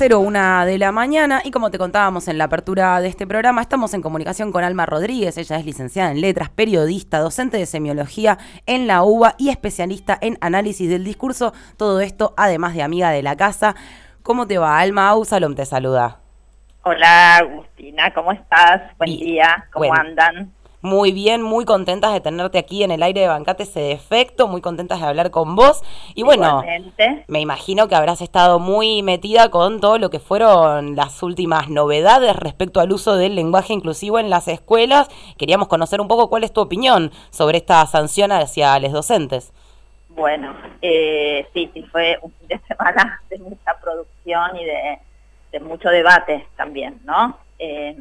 01 de la mañana y como te contábamos en la apertura de este programa, estamos en comunicación con Alma Rodríguez, ella es licenciada en letras, periodista, docente de semiología en la UBA y especialista en análisis del discurso, todo esto además de amiga de la casa. ¿Cómo te va, Alma? Ausalom te saluda. Hola, Agustina, ¿cómo estás? Buen día, ¿cómo andan? Muy bien, muy contentas de tenerte aquí en el aire de Bancate ese defecto, muy contentas de hablar con vos. Y bueno, me imagino que habrás estado muy metida con todo lo que fueron las últimas novedades respecto al uso del lenguaje inclusivo en las escuelas. Queríamos conocer un poco cuál es tu opinión sobre esta sanción hacia los docentes. Bueno, eh, sí, sí, fue un fin de semana de mucha producción y de, mucho debate también, ¿no? Eh,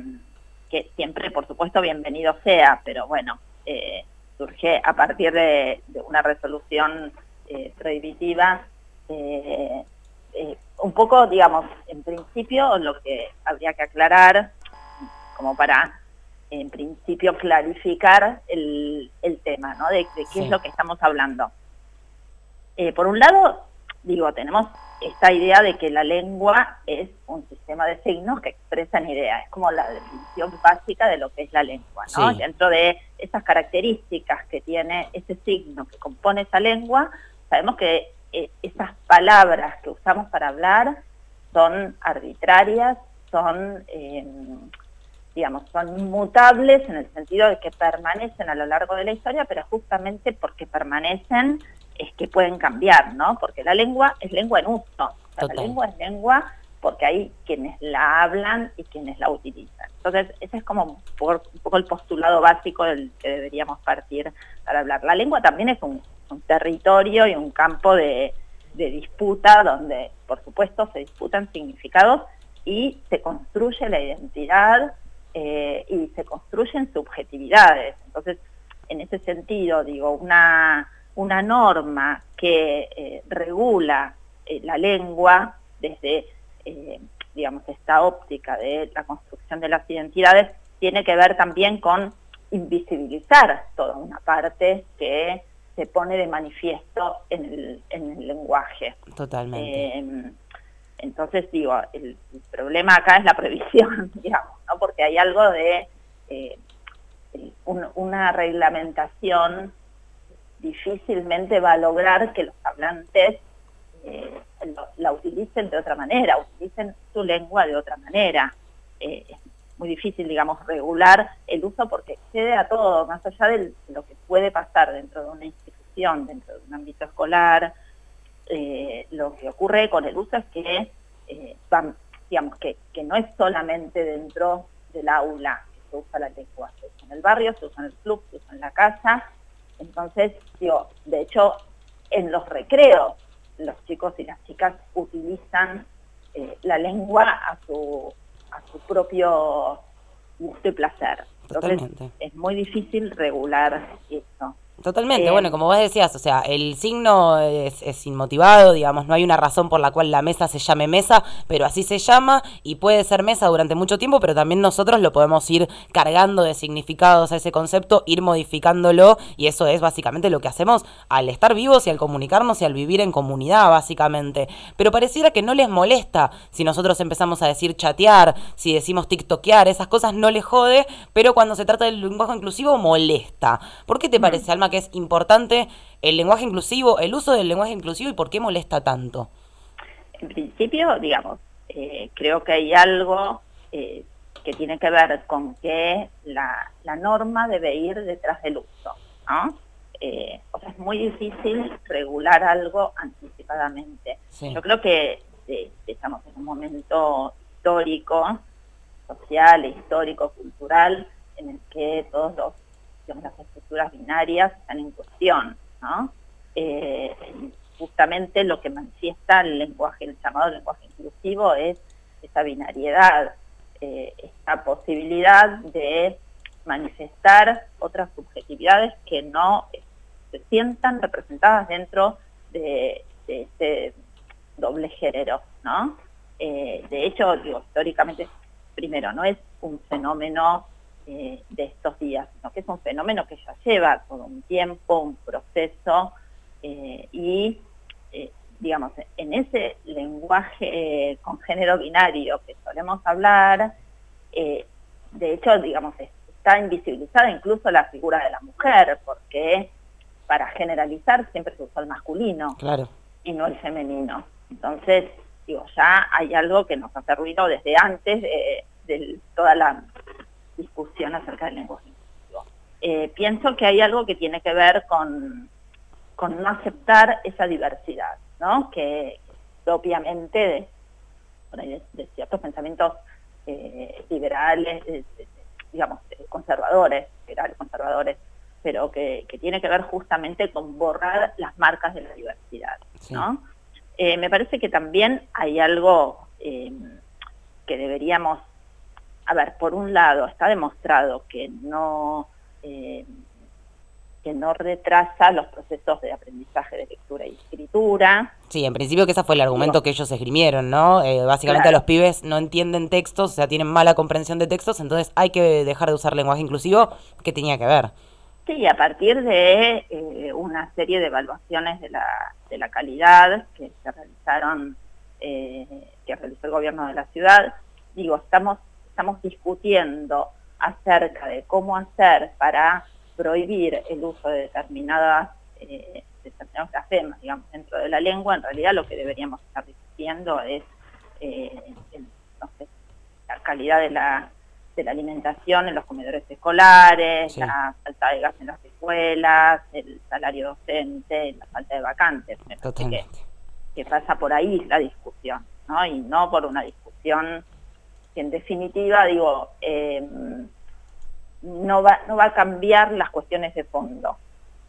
que siempre, por supuesto, bienvenido sea, pero bueno, eh, surge a partir de, una resolución eh, prohibitiva. Eh, un poco, digamos, en principio lo que habría que aclarar, como para, en principio, clarificar el, tema, ¿no? De, qué es lo que estamos hablando. por un lado, digo, tenemos esta idea de que la lengua es un sistema de signos que expresan ideas, es como la definición básica de lo que es la lengua, ¿no? Dentro de esas características que tiene ese signo que compone esa lengua, sabemos que eh, esas palabras que usamos para hablar son arbitrarias, son, eh, digamos, son inmutables en el sentido de que permanecen a lo largo de la historia, pero justamente porque permanecen es que pueden cambiar, ¿no? Porque la lengua es lengua en uso. la lengua es lengua porque hay quienes la hablan y quienes la utilizan. Entonces, ese es como un poco el postulado básico del que deberíamos partir para hablar. La lengua también es un, territorio y un campo de, disputa donde, por supuesto, se disputan significados y se construye la identidad eh, y se construyen subjetividades. Entonces, en ese sentido, digo, una una norma que eh, regula eh, la lengua desde, eh, digamos, esta óptica de la construcción de las identidades, tiene que ver también con invisibilizar toda una parte que se pone de manifiesto en el, en el lenguaje. Totalmente. entonces, digo, el, problema acá es la previsión, digamos, ¿no? porque hay algo de una reglamentación difícilmente va a lograr que los hablantes eh, la utilicen de otra manera, utilicen su lengua de otra manera. Eh, es muy difícil, digamos, regular el uso porque excede a todo, más allá de lo que puede pasar dentro de una institución, dentro de un ámbito escolar. Eh, lo que ocurre con el uso es que, van, digamos, que, que no es solamente dentro del aula que se usa la lengua, se usa en el barrio, se usa en el club, se usa en la casa, entonces, digo, de hecho, en los recreos, los chicos y las chicas utilizan eh, la lengua a su, a su propio gusto y placer. Entonces, es muy difícil regular eso. Totalmente, eh, bueno, como vos decías, o sea, el signo es, inmotivado, digamos, no hay una razón por la cual la mesa se llame mesa, pero así se llama y puede ser mesa durante mucho tiempo, pero también nosotros lo podemos ir cargando de significados a ese concepto, ir modificándolo y eso es básicamente lo que hacemos al estar vivos y al comunicarnos y al vivir en comunidad, básicamente. Pero pareciera que no les molesta si nosotros empezamos a decir chatear, si decimos tiktokear, esas cosas no les jode, pero cuando se trata del lenguaje inclusivo molesta. ¿Por qué te parece, Alma? Que es importante el lenguaje inclusivo, el uso del lenguaje inclusivo y por qué molesta tanto? En principio, digamos, eh, creo que hay algo eh, que tiene que ver con que la, norma debe ir detrás del uso, ¿no? Eh, o sea, es muy difícil regular algo anticipadamente. Yo creo que estamos en un momento histórico, social, histórico, cultural, en el que todos los las estructuras binarias están en cuestión, ¿no? Eh, justamente lo que manifiesta el lenguaje, el llamado lenguaje inclusivo es esa binariedad, eh, esta posibilidad de manifestar otras subjetividades que no se sientan representadas dentro de, ese doble género, ¿no? Eh, de hecho, digo, históricamente, primero, no es un fenómeno eh, de estos días, sino que es un fenómeno que ya lleva todo un tiempo, un proceso, eh, y eh, digamos, en ese lenguaje con género binario que solemos hablar, de hecho, digamos, está invisibilizada incluso la figura de la mujer, porque para generalizar siempre se usa el masculino y no el femenino. Entonces, digo, ya hay algo que nos hace ruido desde antes de, toda la discusión acerca del lenguaje. Eh, pienso que hay algo que tiene que ver con, con no aceptar esa diversidad, ¿no? que propiamente de, de, ciertos pensamientos eh, liberales, digamos, conservadores, liberales, conservadores, pero que, tiene que ver justamente con borrar las marcas de la diversidad. ¿no? Eh, me parece que también hay algo que deberíamos, a ver, por un lado, está demostrado que no, eh, que no retrasa los procesos de aprendizaje de lectura y escritura. Sí, en principio que ese fue el argumento que ellos esgrimieron, ¿no? básicamente los pibes no entienden textos, o sea, tienen mala comprensión de textos, entonces hay que dejar de usar lenguaje inclusivo, ¿qué tenía que ver? Sí, a partir de eh, una serie de evaluaciones de la, de la calidad que se realizaron, eh, que realizó el gobierno de la ciudad, digo, estamos, estamos discutiendo acerca de cómo hacer para prohibir el uso de determinadas eh, determinados grafemas, digamos, dentro de la lengua, en realidad lo que deberíamos estar discutiendo es la calidad de la de la alimentación en los comedores escolares, la falta de gas en las escuelas, el salario docente, la falta de vacantes. Que, pasa por ahí la discusión, ¿no? Y no por una discusión que en definitiva, digo, em, no, va, no va a cambiar las cuestiones de fondo.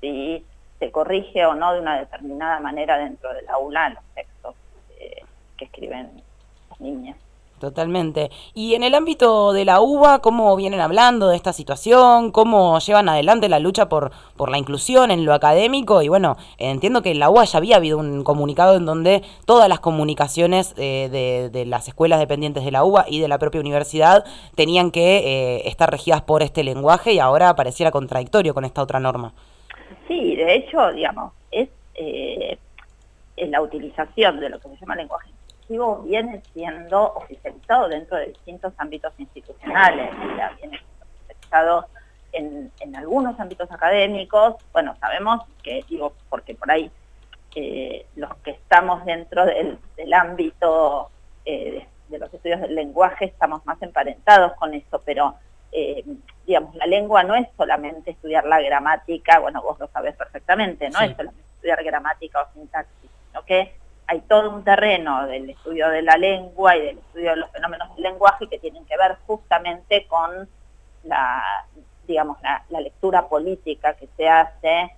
Si se corrige o no de una determinada manera dentro del aula los textos eh, que escriben las niñas. Totalmente. Y en el ámbito de la UBA, ¿cómo vienen hablando de esta situación? ¿Cómo llevan adelante la lucha por, por la inclusión en lo académico? Y bueno, entiendo que en la UBA ya había habido un comunicado en donde todas las comunicaciones eh, de, las escuelas dependientes de la UBA y de la propia universidad tenían que eh, estar regidas por este lenguaje y ahora pareciera contradictorio con esta otra norma. Sí, de hecho, digamos, es eh, la utilización de lo que se llama lenguaje viene siendo oficializado dentro de distintos ámbitos institucionales, ya viene oficializado en, en, algunos ámbitos académicos, bueno, sabemos que, digo, porque por ahí eh, los que estamos dentro del, ámbito eh, de, los estudios del lenguaje estamos más emparentados con eso, pero eh, digamos, la lengua no es solamente estudiar la gramática, bueno, vos lo sabés perfectamente, no es solamente estudiar gramática o sintaxis, sino que hay todo un terreno del estudio de la lengua y del estudio de los fenómenos del lenguaje que tienen que ver justamente con la, digamos, la, lectura política que se hace,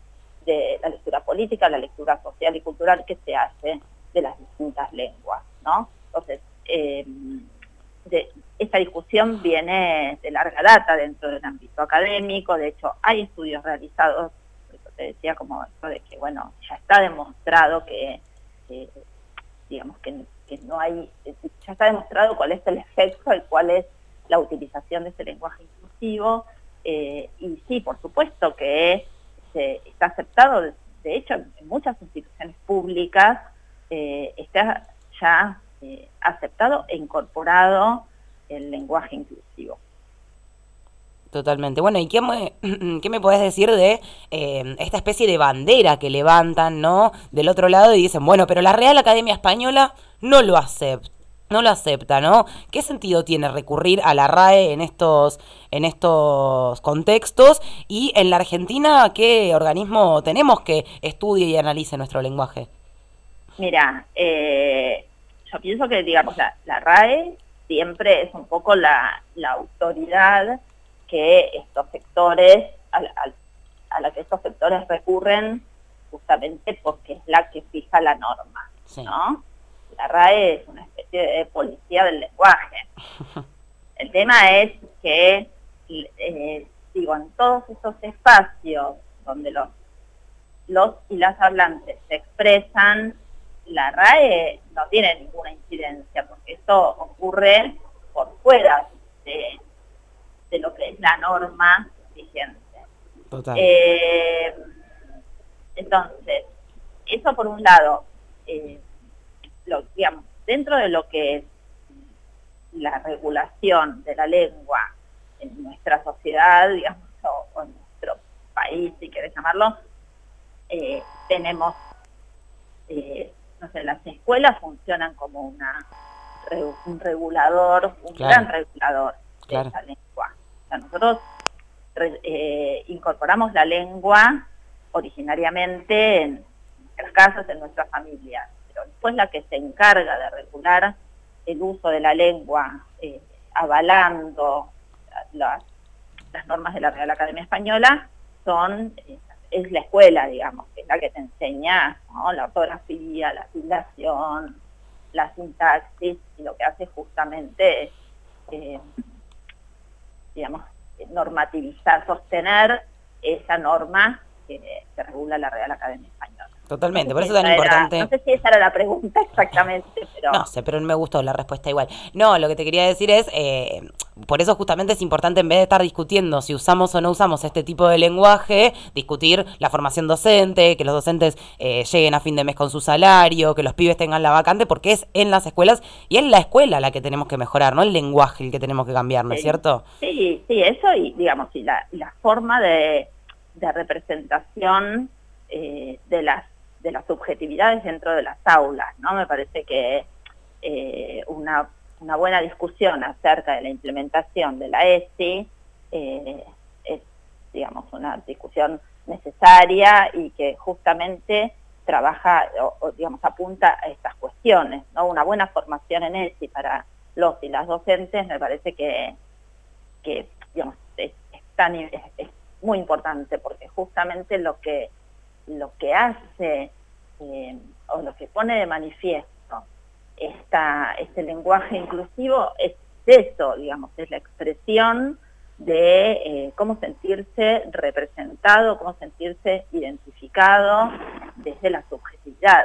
de la lectura política, la lectura social y cultural que se hace de las distintas lenguas, ¿no? Entonces, eh, esta discusión viene de larga data dentro del ámbito académico, de hecho hay estudios realizados, por eso te decía como esto de que, bueno, ya está demostrado que digamos que, no hay, ya está demostrado cuál es el efecto y cuál es la utilización de ese lenguaje inclusivo, eh, y sí, por supuesto que está aceptado, de, hecho, en muchas instituciones públicas eh, está ya eh, aceptado e incorporado el lenguaje inclusivo. Totalmente. Bueno, ¿y qué me, qué me podés decir de eh, esta especie de bandera que levantan, ¿no? Del otro lado y dicen, bueno, pero la Real Academia Española no lo acepta. No lo acepta, ¿no? ¿Qué sentido tiene recurrir a la RAE en estos, en estos contextos? Y en la Argentina, ¿qué organismo tenemos que estudie y analice nuestro lenguaje? Mira, eh, yo pienso que, digamos, la, la, RAE siempre es un poco la, la autoridad que estos sectores, a la, que estos sectores recurren justamente porque es la que fija la norma, ¿no? La RAE es una especie de policía del lenguaje. El tema es que, eh, digo, en todos esos espacios donde los, los y las hablantes se expresan, la RAE no tiene ninguna incidencia, porque esto ocurre por fuera de, de lo que es la norma vigente. Eh, entonces, eso por un lado. Eh, lo, digamos, dentro de lo que es la regulación de la lengua en nuestra sociedad, digamos, o, en nuestro país, si querés llamarlo, eh, tenemos, eh, no sé, las escuelas funcionan como una un regulador, un gran regulador de esa lengua. Nosotros eh, incorporamos la lengua originariamente en nuestras casas, en nuestras familias, pero después la que se encarga de regular el uso de la lengua, eh, avalando las, normas de la Real Academia Española, son eh, es la escuela, digamos, que es la que te enseña la ortografía, la filación, la sintaxis, y lo que hace justamente es, digamos, normativizar, sostener esa norma que, que regula la Real Academia Española. Totalmente, por eso es tan importante. no sé si esa era la pregunta exactamente, pero. No sé, pero me gustó la respuesta igual. No, lo que te quería decir es, eh, por eso justamente es importante, en vez de estar discutiendo si usamos o no usamos este tipo de lenguaje, discutir la formación docente, que los docentes eh, lleguen a fin de mes con su salario, que los pibes tengan la vacante, porque es en las escuelas y es la escuela la que tenemos que mejorar, no el lenguaje el que tenemos que cambiar, ¿no es cierto? Sí, sí, eso y, digamos, y la, la forma de, de representación eh, de las de las subjetividades dentro de las aulas, ¿no? Me parece que eh, una, una, buena discusión acerca de la implementación de la ESI eh, es, digamos, una discusión necesaria y que justamente trabaja o, digamos, apunta a estas cuestiones, ¿no? Una buena formación en ESI para los y las docentes me parece que, que digamos, es, es muy importante porque justamente lo que lo que hace eh, o lo que pone de manifiesto esta, este lenguaje inclusivo es eso, digamos, es la expresión de eh, cómo sentirse representado, cómo sentirse identificado desde la subjetividad.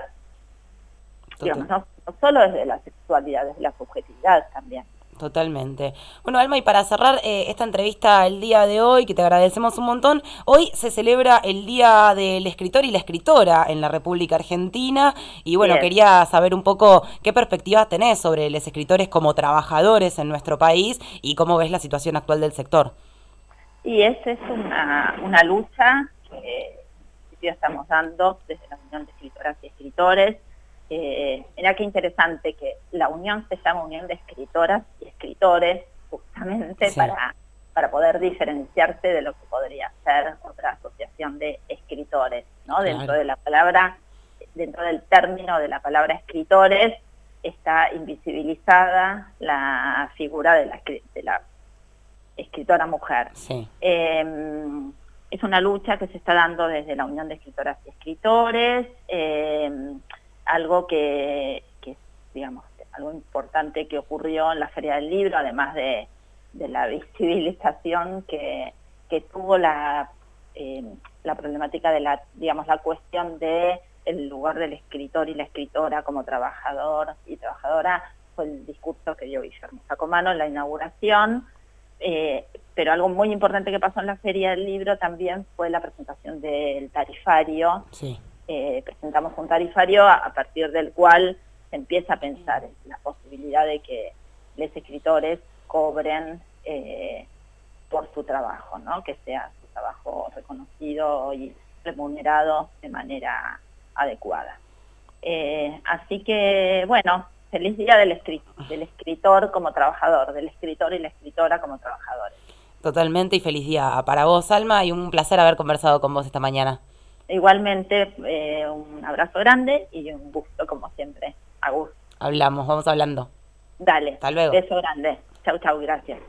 Digamos, no solo desde la sexualidad, desde la subjetividad también. Totalmente. Bueno, Alma, y para cerrar eh, esta entrevista el día de hoy, que te agradecemos un montón, hoy se celebra el Día del Escritor y la Escritora en la República Argentina, y bueno, quería saber un poco qué perspectivas tenés sobre los escritores como trabajadores en nuestro país y cómo ves la situación actual del sector. Y esa es una, una lucha que estamos dando desde la Unión de Escritoras y Escritores, eh, mira qué interesante que la unión se llama Unión de Escritoras y Escritores, justamente para, para poder diferenciarse de lo que podría ser otra asociación de escritores, ¿no? Dentro de la palabra, dentro del término de la palabra escritores, está invisibilizada la figura de la, de la escritora mujer. Em, es una lucha que se está dando desde la Unión de Escritoras y Escritores. Eh, algo que, digamos, algo importante que ocurrió en la Feria del Libro, además de, la visibilización que, tuvo la, eh, la problemática de la, digamos, la cuestión de el lugar del escritor y la escritora como trabajador y trabajadora, fue el discurso que dio Guillermo Sacomano en la inauguración, eh, pero algo muy importante que pasó en la Feria del Libro también fue la presentación del tarifario, sí. Eh, presentamos un tarifario a, partir del cual se empieza a pensar en la posibilidad de que los escritores cobren eh, por su trabajo, ¿no? que sea su trabajo reconocido y remunerado de manera adecuada. Eh, así que, bueno, feliz día del, del escritor como trabajador, del escritor y la escritora como trabajadores. Totalmente y feliz día para vos, Alma, y un placer haber conversado con vos esta mañana. Igualmente, eh, un abrazo grande y un gusto, como siempre. A gusto. Hablamos, vamos hablando. Dale. Hasta luego. Beso grande. Chau, chau, gracias.